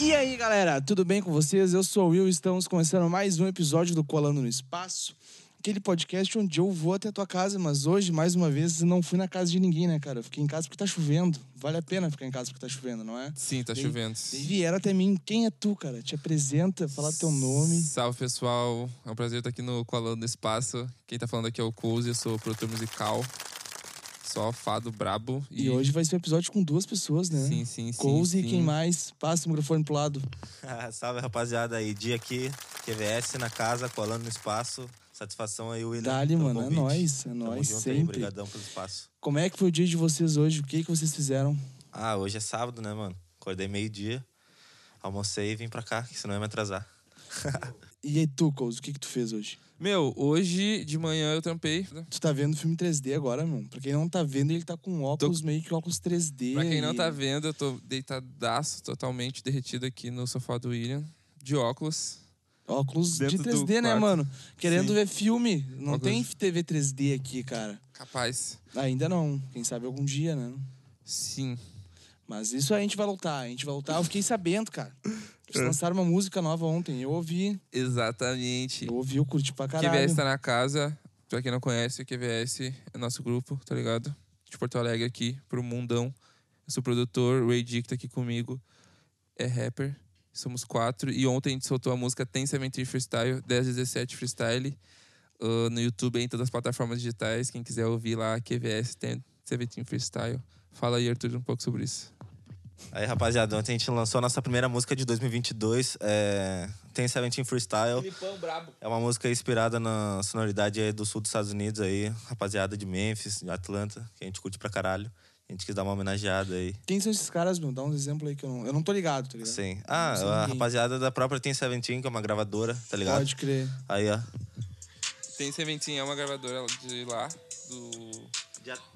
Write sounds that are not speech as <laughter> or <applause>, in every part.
E aí, galera, tudo bem com vocês? Eu sou o Will e estamos começando mais um episódio do Colando no Espaço. Aquele podcast onde eu vou até a tua casa, mas hoje, mais uma vez, não fui na casa de ninguém, né, cara? Eu fiquei em casa porque tá chovendo. Vale a pena ficar em casa porque tá chovendo, não é? Sim, tá Daí- chovendo. Daí vieram até mim. Quem é tu, cara? Te apresenta, fala teu nome. Salve, pessoal. É um prazer estar aqui no Colando no Espaço. Quem tá falando aqui é o Cozy, eu sou produtor musical. Só fado brabo. E, hoje vai ser um episódio com duas pessoas, né? Sim, sim, sim. Cozy e sim. quem mais? Passa o microfone pro lado. <laughs> Salve, rapaziada aí. Dia aqui, QVS na casa, colando no espaço. Satisfação aí, William. Dali, mano, é convite. nóis, é Tamo nóis, junto aí, sempre. Obrigadão pelo espaço. Como é que foi o dia de vocês hoje? O que, que vocês fizeram? Ah, hoje é sábado, né, mano? Acordei meio-dia, almocei e vim pra cá, que senão ia me atrasar. <laughs> E aí, tu, o que, que tu fez hoje? Meu, hoje de manhã eu trampei. Tu tá vendo filme 3D agora, mano. Pra quem não tá vendo, ele tá com óculos, meio que óculos 3D. Pra quem não tá vendo, eu tô deitadaço, totalmente derretido aqui no sofá do William. De óculos. Óculos de Dentro do 3D, né, quarto. mano? Querendo Sim. ver filme. Não Óculos. tem TV 3D aqui, cara. Capaz. Ainda não. Quem sabe algum dia, né? Sim. Mas isso a gente vai lutar. A gente vai lutar. Eu fiquei sabendo, cara. É. Eles lançaram uma música nova ontem. Eu ouvi. Exatamente. Eu ouvi, eu curti pra caralho. QVS tá na casa. Pra quem não conhece, QVS é nosso grupo, tá ligado? De Porto Alegre aqui, pro mundão. Eu sou produtor, o Ray Dick tá aqui comigo. É rapper. Somos quatro. E ontem a gente soltou a música Tem 17 Freestyle, 1017 Freestyle. ah, no YouTube, em todas as plataformas digitais. Quem quiser ouvir lá, QVS Tem 17 Freestyle. Fala aí, Arthur, um pouco sobre isso. Aí, rapaziada, ontem a gente lançou a nossa primeira música de 2022, é... Tem 17 Freestyle. Filipão brabo. É uma música inspirada na sonoridade aí do sul dos Estados Unidos aí, rapaziada de Memphis, de Atlanta, que a gente curte pra caralho. A gente quis dar uma homenageada aí. Quem são esses caras, meu? Dá uns exemplos aí que eu não, eu não tô ligado, tá ligado? Sim. Ah, a ninguém. rapaziada da própria Tem 17, que é uma gravadora, tá ligado? Pode crer. Aí, ó. Tem Seventeen, é uma gravadora de lá, do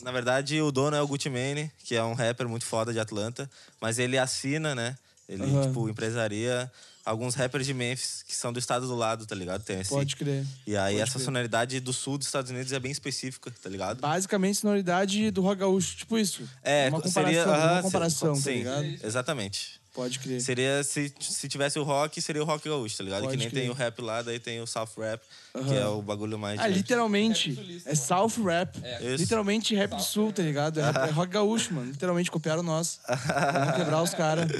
Na verdade, o dono é o Gucci Mane, que é um rapper muito foda de Atlanta, mas ele assina, né? Ele, Aham. tipo, empresaria alguns rappers de Memphis, que são do estado do lado, tá ligado? Tennessee. Pode crer. E aí, pode essa crer. sonoridade do sul dos Estados Unidos é bem específica, tá ligado? Basicamente, sonoridade do rock gaúcho. Tipo isso. É, uma seria. comparação, aham, uma comparação, sim, tá ligado? Exatamente. Pode crer. Seria, se, se tivesse o rock, seria o rock gaúcho, tá ligado? Pode que nem crer. tem o rap lá, daí tem o South Rap, que Aham. é o bagulho mais. Ah, literalmente. Rap É. South Rap. Isso. Literalmente rap do sul, tá ligado? É, rap- é rock gaúcho, mano. Literalmente copiaram nós. Vamos quebrar os caras.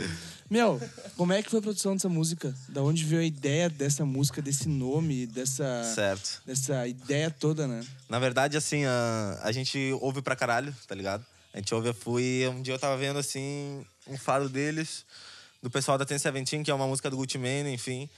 Meu, como é que foi a produção dessa música? Da onde veio a ideia dessa música, desse nome, dessa, Certo. dessa ideia toda, né? Na verdade, assim, a, a gente ouve pra caralho, tá ligado? A gente ouve, eu fui. Um dia eu tava vendo, assim, um fado deles, do pessoal da Ten Seventeen, que é uma música do Gucci Mane, enfim.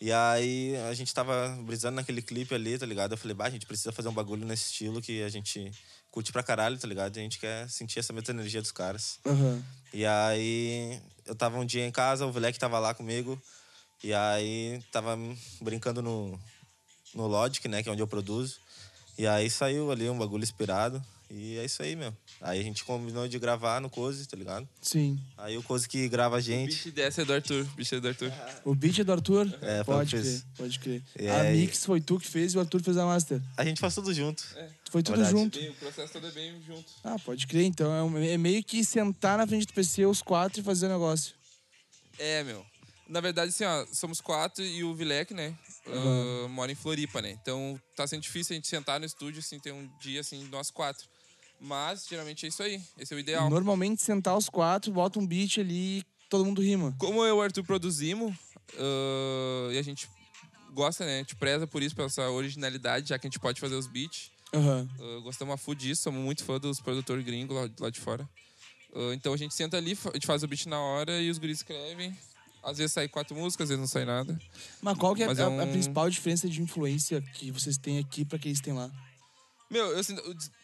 E aí a gente tava brisando naquele clipe ali, tá ligado? Eu falei, bah, a gente precisa fazer um bagulho nesse estilo que a gente curte pra caralho, tá ligado? E a gente quer sentir essa mesma energia dos caras. Aham. E aí eu tava um dia em casa, o Vilek tava lá comigo. E aí tava brincando no, no Logic, né? Que é onde eu produzo. E aí saiu ali um bagulho inspirado. E é isso aí, meu. Aí a gente combinou de gravar no Cozy, tá ligado? Sim. Aí o Cozy que grava a O gente. beat dessa é do Arthur. O beat é do Arthur. O beat é do Arthur? É, o pode crer, fez. pode crer. E a aí- mix foi tu que fez e o Arthur fez a master. A gente faz tudo junto. Foi tudo Verdade. junto. O processo todo é bem junto. Ah, pode crer. Então é, um- é meio que sentar na frente do PC os quatro e fazer o negócio. É, meu. Na verdade, assim, ó, somos quatro e o Vilek, né? Uhum. ah, mora em Floripa, né? Então tá sendo difícil a gente sentar no estúdio, assim, ter um dia, assim, nós quatro. Mas, geralmente é isso aí. Esse é o ideal. Normalmente sentar os quatro, bota um beat ali e todo mundo rima. Como eu e o Arthur produzimos, ah, e a gente gosta, né? A gente preza por isso, pela essa originalidade, já que a gente pode fazer os beats. Aham. Ah, gostamos a full disso, somos muito fã dos produtores gringos lá, lá de fora. Ah, então a gente senta ali, a gente faz o beat na hora e os guris escrevem. Às vezes sai quatro músicas, às vezes não sai nada. Mas qual que é, Mas a, é a um- principal diferença de influência que vocês têm aqui pra que eles têm lá? Meu, eu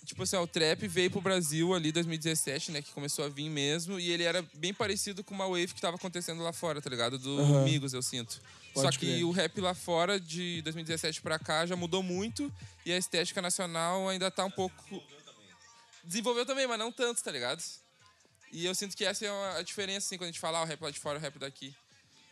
tipo assim, ó, o trap veio pro Brasil ali em 2017, né? Que começou a vir mesmo. E ele era bem parecido com uma wave que tava acontecendo lá fora, tá ligado? Do Aham. Migos, eu sinto. Pode Só que crer. o rap lá fora, de 2017 pra cá, já mudou muito. E a estética nacional ainda tá um pouco. Desenvolveu também, mas não tanto, tá ligado? E eu sinto que essa é a diferença, assim, quando a gente fala ah, o rap lá de fora e o rap daqui.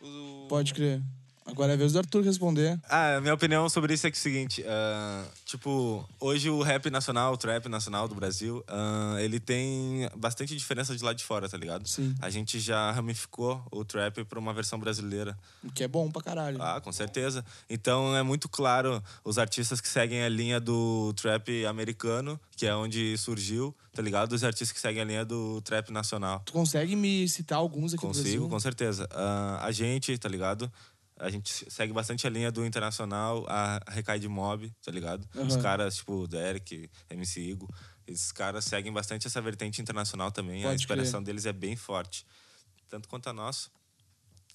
O... Pode crer. Agora é a vez do Arthur responder. Ah, minha opinião sobre isso é que é o seguinte, ah, tipo, hoje o rap nacional, o trap nacional do Brasil, ah, ele tem bastante diferença de lá de fora, tá ligado? Sim. A gente já ramificou o trap pra uma versão brasileira. O que é bom pra caralho. Ah, com certeza. Então é muito claro os artistas que seguem a linha do trap americano, que é onde surgiu, tá ligado? Os artistas que seguem a linha do trap nacional. Tu consegue me citar alguns aqui Consigo, Brasil? com certeza. Ah, a gente, tá ligado? A gente segue bastante a linha do internacional, a Recai de Mob, tá ligado? Os Aham. caras, tipo, Derek, MC Igo, esses caras seguem bastante essa vertente internacional também. a Pode inspiração deles é bem forte. Tanto quanto a nossa.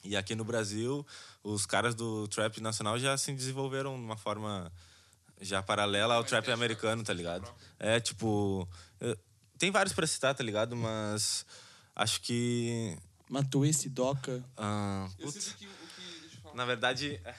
E aqui no Brasil, os caras do trap nacional já se desenvolveram de uma forma já paralela ao trap americano, tá ligado? É, tipo... eh, Tem vários pra citar, tá ligado? Mas acho que... Matou esse Doca. ah, Eu putz, sinto que na verdade, é,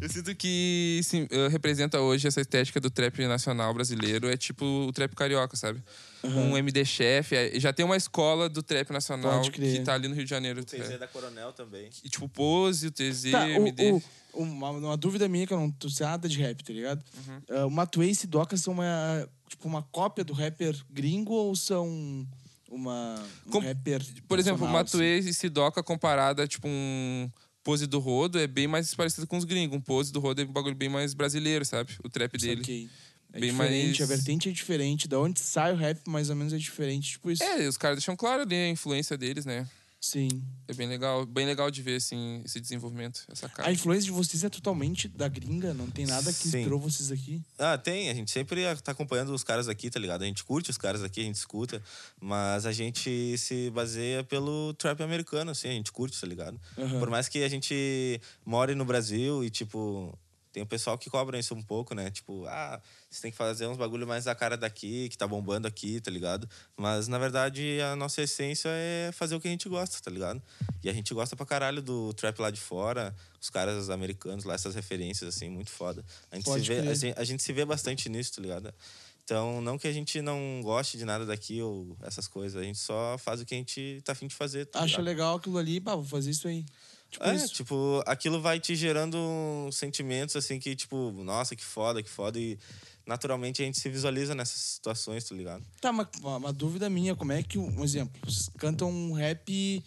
Eu sinto que sim, representa hoje essa estética do trap nacional brasileiro. É tipo o trap carioca, sabe? Um MD Chef. é- Já tem uma escola do trap nacional que tá ali no Rio de Janeiro. o TZ é. da Coronel também. E, tipo, Pose, o TZ, Tá, MD. o, o- uma, uma dúvida minha, que eu não tô sei nada de rap, tá ligado? Uhum. Ah, o Matuê e esse Doca são uma, tipo, uma cópia do rapper gringo ou são uma, um Com- rapper Por exemplo, o nacional, Matuê e Sidoca comparada a, tipo, um Pose do Rodo é bem mais parecido com os gringos. Um Pose do Rodo é um bagulho bem mais brasileiro, sabe? O trap dele. É Bem diferente, mais- a vertente é diferente. Da onde sai o rap, mais ou menos, é diferente. Tipo isso. É, os caras deixam claro ali a influência deles, né? Sim. É bem legal, bem legal de ver, assim, esse desenvolvimento, essa cara. A influência de vocês é totalmente da gringa, não tem nada que Sim. inspirou vocês aqui. Ah, tem. A gente sempre tá acompanhando os caras aqui, tá ligado? A gente curte os caras aqui, a gente escuta. Mas a gente se baseia pelo trap americano, assim. A gente curte, tá ligado? Aham. Por mais que a gente more no Brasil e, tipo... Tem o pessoal que cobra isso um pouco, né? Tipo, ah, você tem que fazer uns bagulho mais da cara daqui, que tá bombando aqui, tá ligado? Mas, na verdade, a nossa essência é fazer o que a gente gosta, tá ligado? E a gente gosta pra caralho do trap lá de fora, os caras americanos lá, essas referências, assim, muito foda. A gente, se vê, a gente, a gente se vê bastante nisso, tá ligado? Então, não que a gente não goste de nada daqui ou essas coisas, a gente só faz o que a gente tá afim de fazer. Tá Acha legal aquilo ali, pá, vou fazer isso aí. Tipo É, isso. tipo, aquilo vai te gerando sentimentos assim que, tipo, nossa, que foda, que foda. E naturalmente a gente se visualiza nessas situações, tá ligado? Tá, uma, uma- dúvida minha, como é que, um exemplo, vocês cantam um rap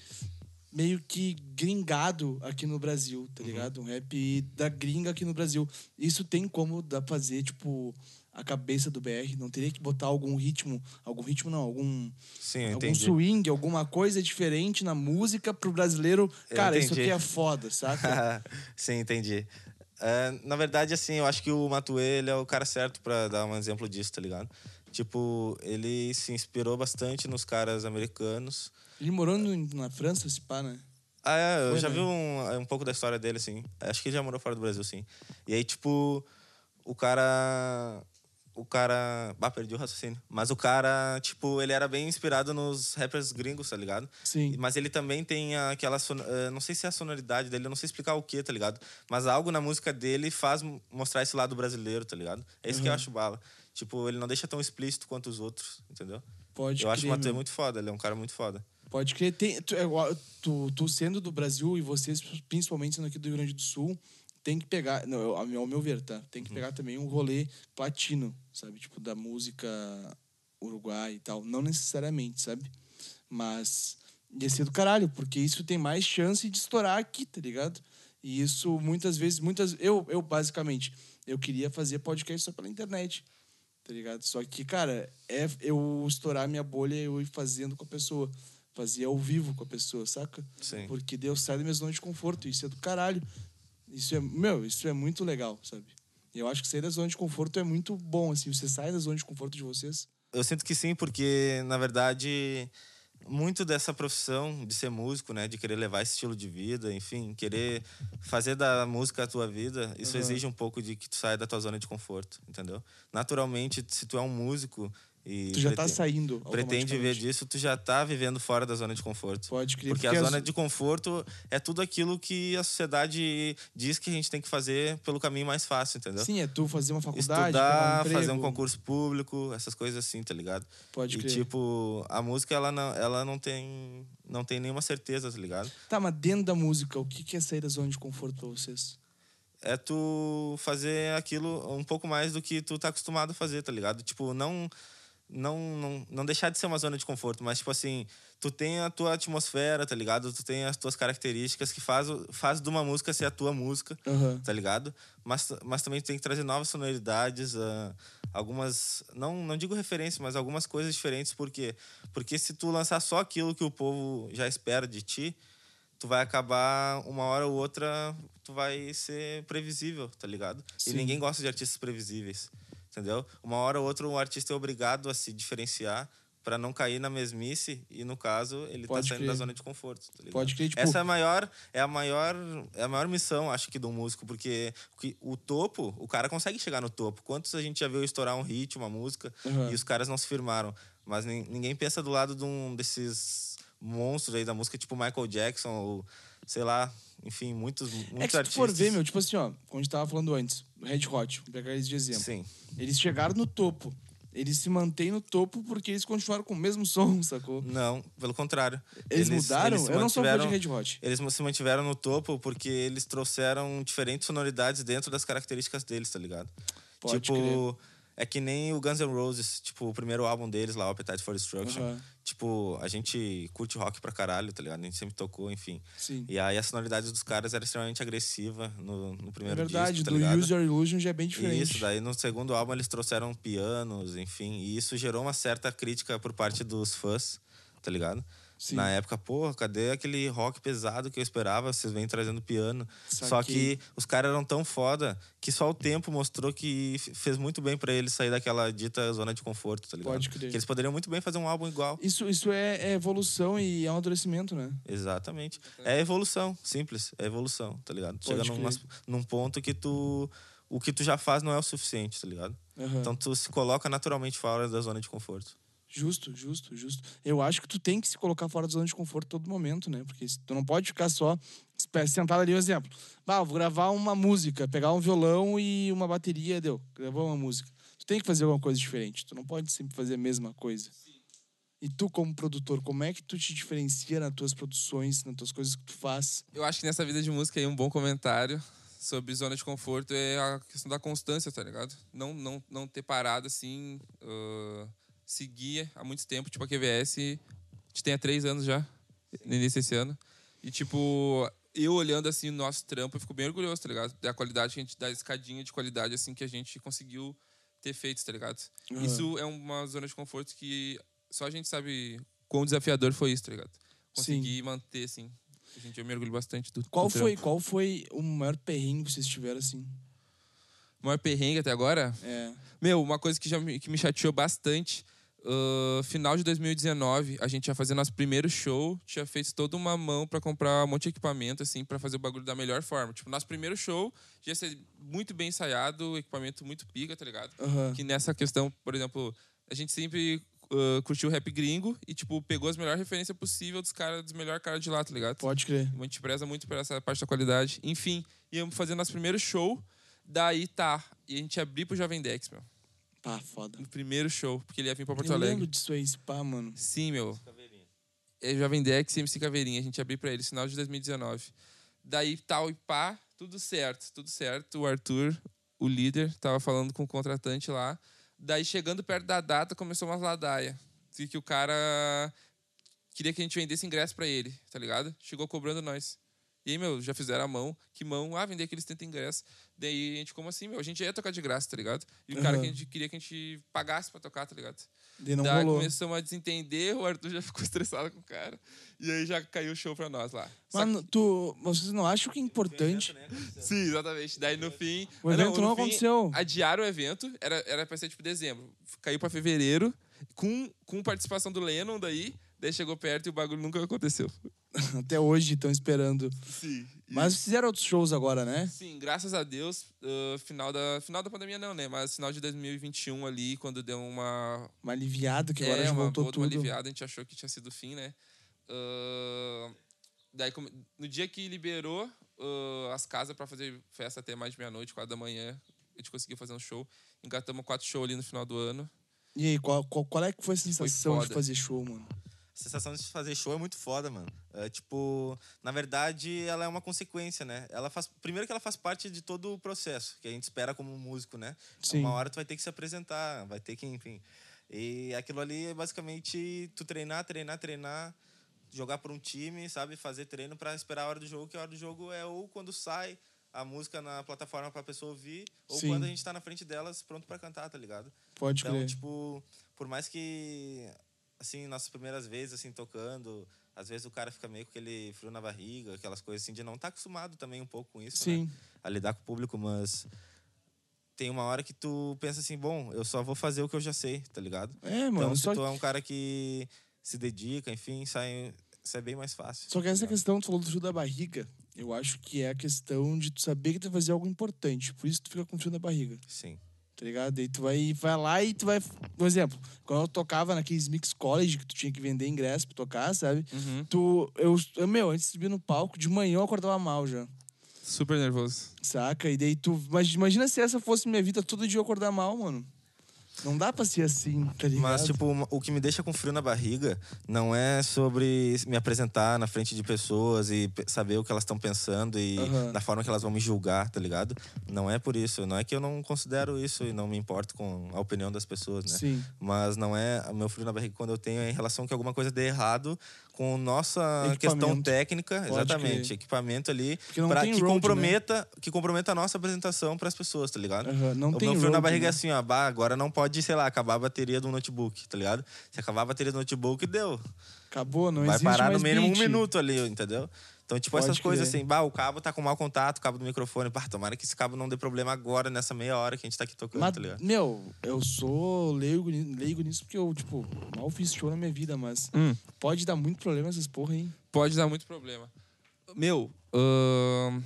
meio que gringado aqui no Brasil, Uhum. tá ligado? Um rap da gringa aqui no Brasil. Isso tem como dá fazer, tipo, a cabeça do BR? Não teria que botar algum ritmo, algum ritmo não, algum, Sim, algum entendi. swing, alguma coisa diferente na música pro brasileiro? Cara, isso aqui é foda, saca? <laughs> Sim, entendi. É, na verdade, assim, eu acho que o Matuê, ele é o cara certo pra dar um exemplo disso, tá ligado? Tipo, ele se inspirou bastante nos caras americanos. Ele morou na França, esse pá, né? Ah, é, eu Foi, já né? vi um, um pouco da história dele, assim. Acho que ele já morou fora do Brasil, sim. E aí, tipo, o cara. O cara. Ah, perdi o raciocínio. Mas o cara, tipo, ele era bem inspirado nos rappers gringos, tá ligado? Sim. Mas ele também tem aquela. son- eh, Não sei se é a sonoridade dele, eu não sei explicar o que, tá ligado? Mas algo na música dele faz mostrar esse lado brasileiro, tá ligado? É isso que eu acho bala. Tipo, ele não deixa tão explícito quanto os outros, entendeu? Pode eu acho o crer, meu. muito foda, ele é um cara muito foda. Pode crer. Tem, tu, é tu, tu sendo do Brasil e vocês, principalmente sendo aqui do Rio Grande do Sul, tem que pegar, não, ao meu- ver, tá? Tem que pegar também um rolê platino, sabe? Tipo, da música uruguai e tal. Não necessariamente, sabe? Mas ia ser do caralho, porque isso tem mais chance de estourar aqui, tá ligado? E isso muitas vezes, muitas. Eu, eu basicamente, eu queria fazer podcast só pela internet tá ligado? Só que, cara, é eu estourar minha bolha e eu ir fazendo com a pessoa. Fazer ao vivo com a pessoa, saca? Sim. Porque Deus sai da minha zona de conforto. Isso é do caralho. Isso é, meu, isso é muito legal, sabe? Eu acho que sair da zona de conforto é muito bom, assim. Você sai da zona de conforto de vocês. Eu sinto que sim, porque, na verdade, muito dessa profissão de ser músico, né? De querer levar esse estilo de vida, enfim, querer fazer da música a tua vida, isso Uhum. exige um pouco de que tu saia da tua zona de conforto, entendeu? Naturalmente, se tu é um músico e Tu já tá prete- saindo. pretende ver disso, tu já tá vivendo fora da zona de conforto. Pode crer. Porque a as- zona de conforto é tudo aquilo que a sociedade diz que a gente tem que fazer pelo caminho mais fácil, entendeu? Sim, é tu fazer uma faculdade, Estudar, um fazer um concurso público, essas coisas assim, tá ligado? Pode e crer. tipo, a música ela não, ela não tem não tem nenhuma certeza, tá ligado? Tá, mas dentro da música, o que que é sair da zona de conforto pra vocês? É tu fazer aquilo um pouco mais do que tu tá acostumado a fazer, tá ligado? Tipo, não não, não, não deixar de ser uma zona de conforto, mas tipo assim, tu tem a tua atmosfera, tá ligado? Tu tem as tuas características que faz, faz de uma música ser a tua música. Aham. tá ligado? Mas, mas também tem que trazer novas sonoridades, ah, algumas, não, não digo referências, mas algumas coisas diferentes, por quê? Porque se tu lançar só aquilo que o povo já espera de ti, tu vai acabar, uma hora ou outra, tu vai ser previsível, tá ligado? Sim. E ninguém gosta de artistas previsíveis, entendeu? Uma hora ou outra, um artista é obrigado a se diferenciar para não cair na mesmice e no caso ele Pode tá saindo crer. da zona de conforto, tá? Pode crer, tipo, Essa é a maior, é a maior, é a maior missão, acho que, do músico, porque o topo, o cara consegue chegar no topo. Quantos a gente já viu estourar um hit, uma música, Uhum. e os caras não se firmaram. Mas nin- ninguém pensa do lado de um desses monstros aí da música, tipo Michael Jackson, ou sei lá, enfim, muitos, muitos é que se artistas. for ver, meu, tipo assim, ó, como a gente tava falando antes, Red Hot, vou pegar eles de exemplo. Sim, Eles chegaram no topo. Eles se mantêm no topo porque eles continuaram com o mesmo som, <laughs> sacou? não, pelo contrário. Eles, mudaram? eles se Eu não sou fã de Red Hot. Eles se mantiveram no topo porque eles trouxeram diferentes sonoridades dentro das características deles, tá ligado? Pode tipo, crer. É que nem o Guns N' Roses, tipo, o primeiro álbum deles lá, o Appetite for Destruction. Aham. Tipo, a gente curte rock pra caralho, tá ligado? A gente sempre tocou, enfim. Sim. E aí a sonoridade dos caras era extremamente agressiva no, no É primeiro verdade, disco, tá do ligado? Use Your Illusion já é bem diferente. Isso, daí no segundo álbum eles trouxeram pianos, enfim, e isso gerou uma certa crítica por parte dos fãs, tá ligado? Sim. Na época, porra, cadê aquele rock pesado que eu esperava? Vocês vêm trazendo piano. Só Saquei. que os caras eram tão foda que só o tempo mostrou que fez muito bem pra eles sair daquela dita zona de conforto, tá ligado? Pode crer. Que eles poderiam muito bem fazer um álbum igual. Isso, isso é, é evolução e é amadurecimento, né? Exatamente. É evolução, simples. É evolução, tá ligado? Chega Pode numa, crer. num ponto que tu. O que tu já faz não é o suficiente, tá ligado? Aham. Então tu se coloca naturalmente fora da zona de conforto. Justo, justo, justo. Eu acho que tu tem que se colocar fora da zona de conforto todo momento, né? Porque tu não pode ficar só sentado ali, um exemplo. Vou gravar uma música, pegar um violão e uma bateria, deu. Gravou uma música. Tu tem que fazer alguma coisa diferente. Tu não pode sempre fazer a mesma coisa. E tu, como produtor, como é que tu te diferencia nas tuas produções, nas tuas coisas que tu faz? Eu acho que nessa vida de música aí um bom comentário sobre zona de conforto é a questão da constância, tá ligado? Não, não, não ter parado assim, ah, seguir há muito tempo. Tipo, a QVS, a gente tem há três anos já, no início desse ano. E, tipo, eu olhando assim o nosso trampo, eu fico bem orgulhoso, tá ligado? Da qualidade que a gente, da escadinha de qualidade assim que a gente conseguiu ter feito, tá ligado? Aham. Isso é uma zona de conforto que só a gente sabe quão desafiador foi isso, tá ligado? Conseguir manter, assim. A gente, eu me orgulho bastante do Qual do foi, trampo. qual foi o maior perrengue que vocês tiveram, assim? O maior perrengue até agora? É. Meu, uma coisa que, já me, que me chateou bastante. Ah, final de 2019, a gente ia fazer nosso primeiro show, tinha feito toda uma mão pra comprar um monte de equipamento, assim, pra fazer o bagulho da melhor forma. Tipo, nosso primeiro show ia ser muito bem ensaiado, equipamento muito pica, tá ligado? Aham. Que nessa questão, por exemplo, a gente sempre ah, curtiu o rap gringo e, tipo, pegou as melhores referências possível dos caras, dos melhores caras de lá, tá ligado? Pode crer. A gente preza muito por essa parte da qualidade. Enfim, íamos fazer nosso primeiro show. Daí tá. E a gente abriu pro Jovem Dex, meu. Pá, foda. No primeiro show, porque ele ia vir pra Porto Eu Alegre. lembro disso aí, esse pá, mano. Sim, meu. É Jovem Dex e MC Caveirinha. A gente abriu pra ele final de 2019. Daí tal e pá, tudo certo, tudo certo. O Arthur, o líder, tava falando com o contratante lá. Daí chegando perto da data, começou umas ladaia. De que o cara queria que a gente vendesse ingresso pra ele, tá ligado? Chegou cobrando nós. E aí, meu, já fizeram a mão. Que mão? Ah, vender aqueles 30 ingressos. Daí a gente, como assim, meu? A gente ia tocar de graça, tá ligado? E o cara que a gente queria que a gente pagasse pra tocar, tá ligado? Daí não Daí rolou. começamos a desentender, o Arthur já <laughs> ficou estressado com o cara. E aí já caiu o show pra nós lá. Mano, tu, vocês não acham que é importante? que- Sim, exatamente. Daí no fim. O Ah, evento no não fim, aconteceu. Adiaram o evento, era, era pra ser tipo dezembro. Caiu pra fevereiro, com, com participação do Lennon daí. Daí chegou perto e o bagulho nunca aconteceu. <laughs> Até hoje estão esperando. Sim. Mas fizeram outros shows agora, né? Sim, graças a Deus, uh, final, da, final da pandemia não, né? Mas final de 2021 ali, quando deu uma... Uma aliviada, que agora é, já uma, voltou uma tudo. aliviada, a gente achou que tinha sido o fim, né? Uh, daí, no dia que liberou uh, as casas pra fazer festa até mais de meia-noite, quatro da manhã, a gente conseguiu fazer um show. Engatamos quatro shows ali no final do ano. E aí, qual, qual, qual é que foi a sensação de fazer show, mano? A sensação de fazer show é muito foda, mano. É, tipo, na verdade, ela é uma consequência, né? Ela faz, primeiro que ela faz parte de todo o processo que a gente espera como músico, né? Sim. Uma hora tu vai ter que se apresentar, vai ter que, enfim. E aquilo ali é basicamente tu treinar, treinar, treinar, jogar por um time, sabe? Fazer treino pra esperar a hora do jogo, que a hora do jogo é ou quando sai a música na plataforma pra pessoa ouvir, ou Sim. quando a gente tá na frente delas pronto pra cantar, tá ligado? Pode Então, crer. tipo, por mais que, assim, nossas primeiras vezes, assim, tocando, às vezes o cara fica meio com aquele frio na barriga, aquelas coisas assim, de não estar acostumado também um pouco com isso, né? Sim. A lidar com o público, mas tem uma hora que tu pensa assim, bom, eu só vou fazer o que eu já sei, tá ligado? É, mano, então, se tu é um cara que se dedica, enfim, sai, sai bem mais fácil. só que essa tá questão, tu falou do frio da barriga, eu acho que é a questão de tu saber que tu vai fazer algo importante. Por isso tu fica com frio da barriga, Sim. Tá ligado? Daí tu vai, vai lá e tu vai... Por exemplo, quando eu tocava naqueles mix college que tu tinha que vender ingresso pra tocar, sabe? Uhum. Tu... Eu, eu, meu, antes de subir no palco, de manhã eu acordava mal já. Super nervoso. Saca? E daí tu. Mas imagina se essa fosse minha vida todo dia eu acordar mal, mano. Não dá pra ser assim, tá ligado? Mas, tipo, o que me deixa com frio na barriga não é sobre me apresentar na frente de pessoas e saber o que elas estão pensando e Aham. da forma que elas vão me julgar, tá ligado? Não é por isso. Não é que eu não considero isso e não me importo com a opinião das pessoas, né? Sim. Mas não é. O meu frio na barriga quando eu tenho é em relação que alguma coisa dê errado com nossa questão técnica, exatamente. crer. Equipamento ali tem que road, né? comprometa que comprometa a nossa apresentação pras pessoas, tá ligado? Aham, Não o tem meu frio na road, barriga né? é assim, ó, bah, agora não pode, sei lá, acabar a bateria do notebook, tá ligado? Se acabar a bateria do notebook, deu. Acabou, não Vai existe parar no mínimo beat. um minuto ali, entendeu? Então, tipo, Pode essas coisas crer. assim, bah, o cabo tá com mau contato, o cabo do microfone, bah, tomara que esse cabo não dê problema agora, nessa meia hora que a gente tá aqui tocando, Mas, tá ligado? meu, eu sou leigo, leigo nisso porque eu, tipo, mal fiz show na minha vida, mas Hum. pode dar muito problema essas porra aí. Pode dar muito problema. Meu, ahn,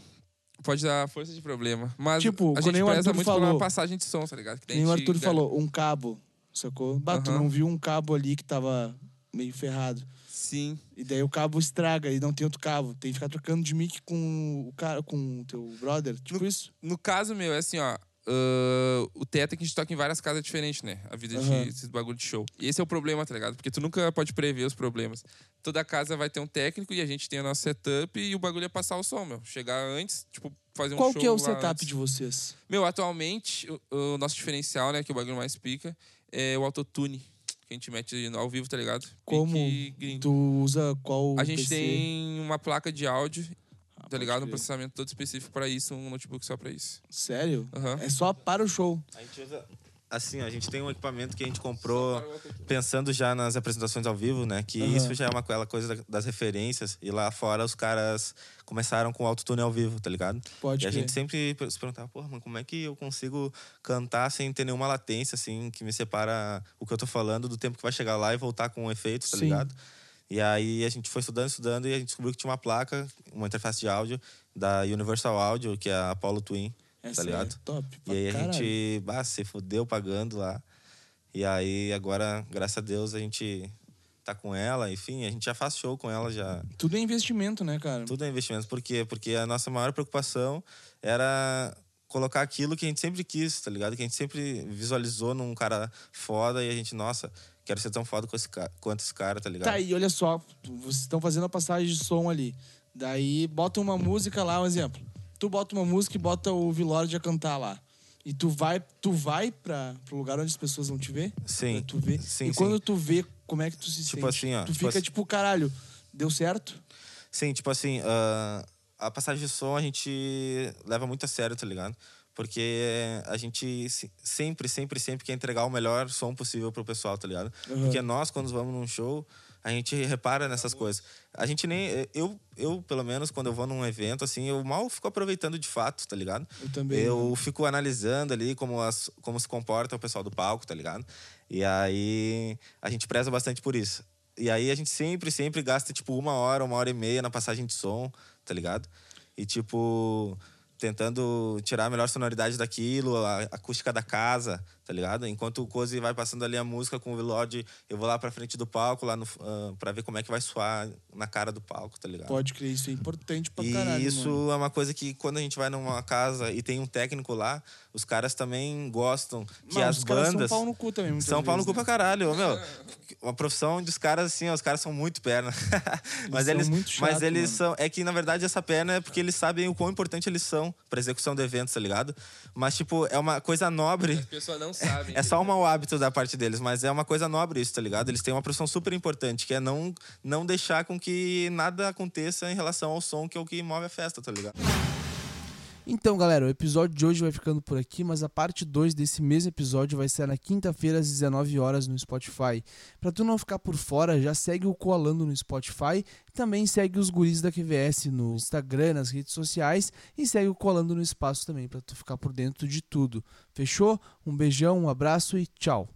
pode dar força de problema. Mas Tipo, a quando gente preza muito falou. por uma passagem de som, tá ligado? Que Nem o Arthur grava- falou, um cabo, sacou? Bah, tu Aham. não viu um cabo ali que tava meio ferrado. Sim. E daí o cabo estraga e não tem outro cabo. Tem que ficar trocando de mic com o cara, com o teu brother. Tipo isso. No caso, meu, é assim, ó. ah, o teto é que a gente toca em várias casas diferentes, né? A vida Aham. de esses bagulho de show. E esse é o problema, tá ligado? Porque tu nunca pode prever os problemas. Toda casa vai ter um técnico e a gente tem o nosso setup e o bagulho é passar o som, meu. Chegar antes, tipo, fazer um Qual show que é o setup antes. de vocês? Meu, atualmente, o, o nosso diferencial, né, que é o bagulho mais pica, é o autotune. Que a gente mete ao vivo, tá ligado? Como Pique tu usa qual A gente PC? tem uma placa de áudio, Ah, tá ligado? Um processamento todo específico pra isso, um notebook só pra isso. Sério? Aham. É só para o show. A gente usa. Assim, ó, a gente tem um equipamento que a gente comprou pensando já nas apresentações ao vivo, né? Que Aham. isso já é uma aquela coisa da- das referências. E lá fora os caras começaram com o autotune ao vivo, tá ligado? Pode e a crer. gente sempre se perguntava, porra, mano, como é que eu consigo cantar sem ter nenhuma latência, assim, que me separa o que eu tô falando do tempo que vai chegar lá e voltar com o efeito, tá Sim. ligado? E aí a gente foi estudando, estudando e a gente descobriu que tinha uma placa, uma interface de áudio da Universal Audio, que é a Apollo Twin, Essa tá ligado? É top. E aí a caralho. gente, bah, se fudeu pagando lá. E aí agora, graças a Deus, a gente tá com ela, enfim, a gente já faz show com ela já. Tudo é investimento, né, cara? Tudo é investimento. Por quê? Porque a nossa maior preocupação era colocar aquilo que a gente sempre quis, tá ligado? Que a gente sempre visualizou num cara foda e a gente, nossa, quero ser tão foda com esse ca- quanto esse cara, tá ligado? Tá aí, olha só. Vocês estão fazendo a passagem de som ali. Daí bota uma música lá, um exemplo. Tu bota uma música e bota o Vilord a cantar lá. E tu vai, tu vai pra, pro lugar onde as pessoas vão te ver? Sim. Tu ver. Sim, e sim. quando tu vê, como é que tu se Tipo sente? assim, ó, Tu tipo fica assim- tipo, caralho, deu certo? Sim, tipo assim, ah, a passagem de som a gente leva muito a sério, tá ligado? Porque a gente se- sempre, sempre, sempre quer entregar o melhor som possível pro pessoal, tá ligado? Uhum. Porque nós, quando vamos num show, a gente repara nessas coisas. A gente nem. Eu, eu, pelo menos, quando eu vou num evento, assim, eu mal fico aproveitando de fato, tá ligado? Eu também. Eu mano. fico analisando ali como, as, como se comporta o pessoal do palco, tá ligado? E aí a gente preza bastante por isso. E aí a gente sempre, sempre gasta, tipo, uma hora, uma hora e meia na passagem de som, tá ligado? E, tipo, tentando tirar a melhor sonoridade daquilo, a acústica da casa, tá ligado? Enquanto o Cozy vai passando ali a música com o Lorde, eu vou lá pra frente do palco, lá no, uh, pra ver como é que vai soar na cara do palco, tá ligado? Pode crer, isso é importante pra e caralho. E isso mano. é uma coisa que quando a gente vai numa casa e tem um técnico lá, os caras também gostam que Não, as os caras bandas. São pau no cu também, São pau no cu né? pra caralho, ô, meu. <laughs> Uma profissão dos caras, assim, ó, os caras são muito perna. <laughs> mas são eles, muito mas chato, eles mano. são. É que, na verdade, essa perna é porque eles sabem o quão importante eles são pra execução do evento, tá ligado? Mas, tipo, é uma coisa nobre. As pessoas não sabem. É só um mau hábito da parte deles, mas é uma coisa nobre isso, tá ligado? Eles têm uma profissão super importante, que é não, não deixar com que nada aconteça em relação ao som, que é o que move a festa, tá ligado? Então, galera, o episódio de hoje vai ficando por aqui, mas a parte 2 desse mesmo episódio vai ser na quinta-feira às 19 horas no Spotify. Pra tu não ficar por fora, já segue o Coalando no Spotify também segue os guris da QVS no Instagram, nas redes sociais e segue o Coalando no Espaço também, pra tu ficar por dentro de tudo. Fechou? Um beijão, um abraço e tchau.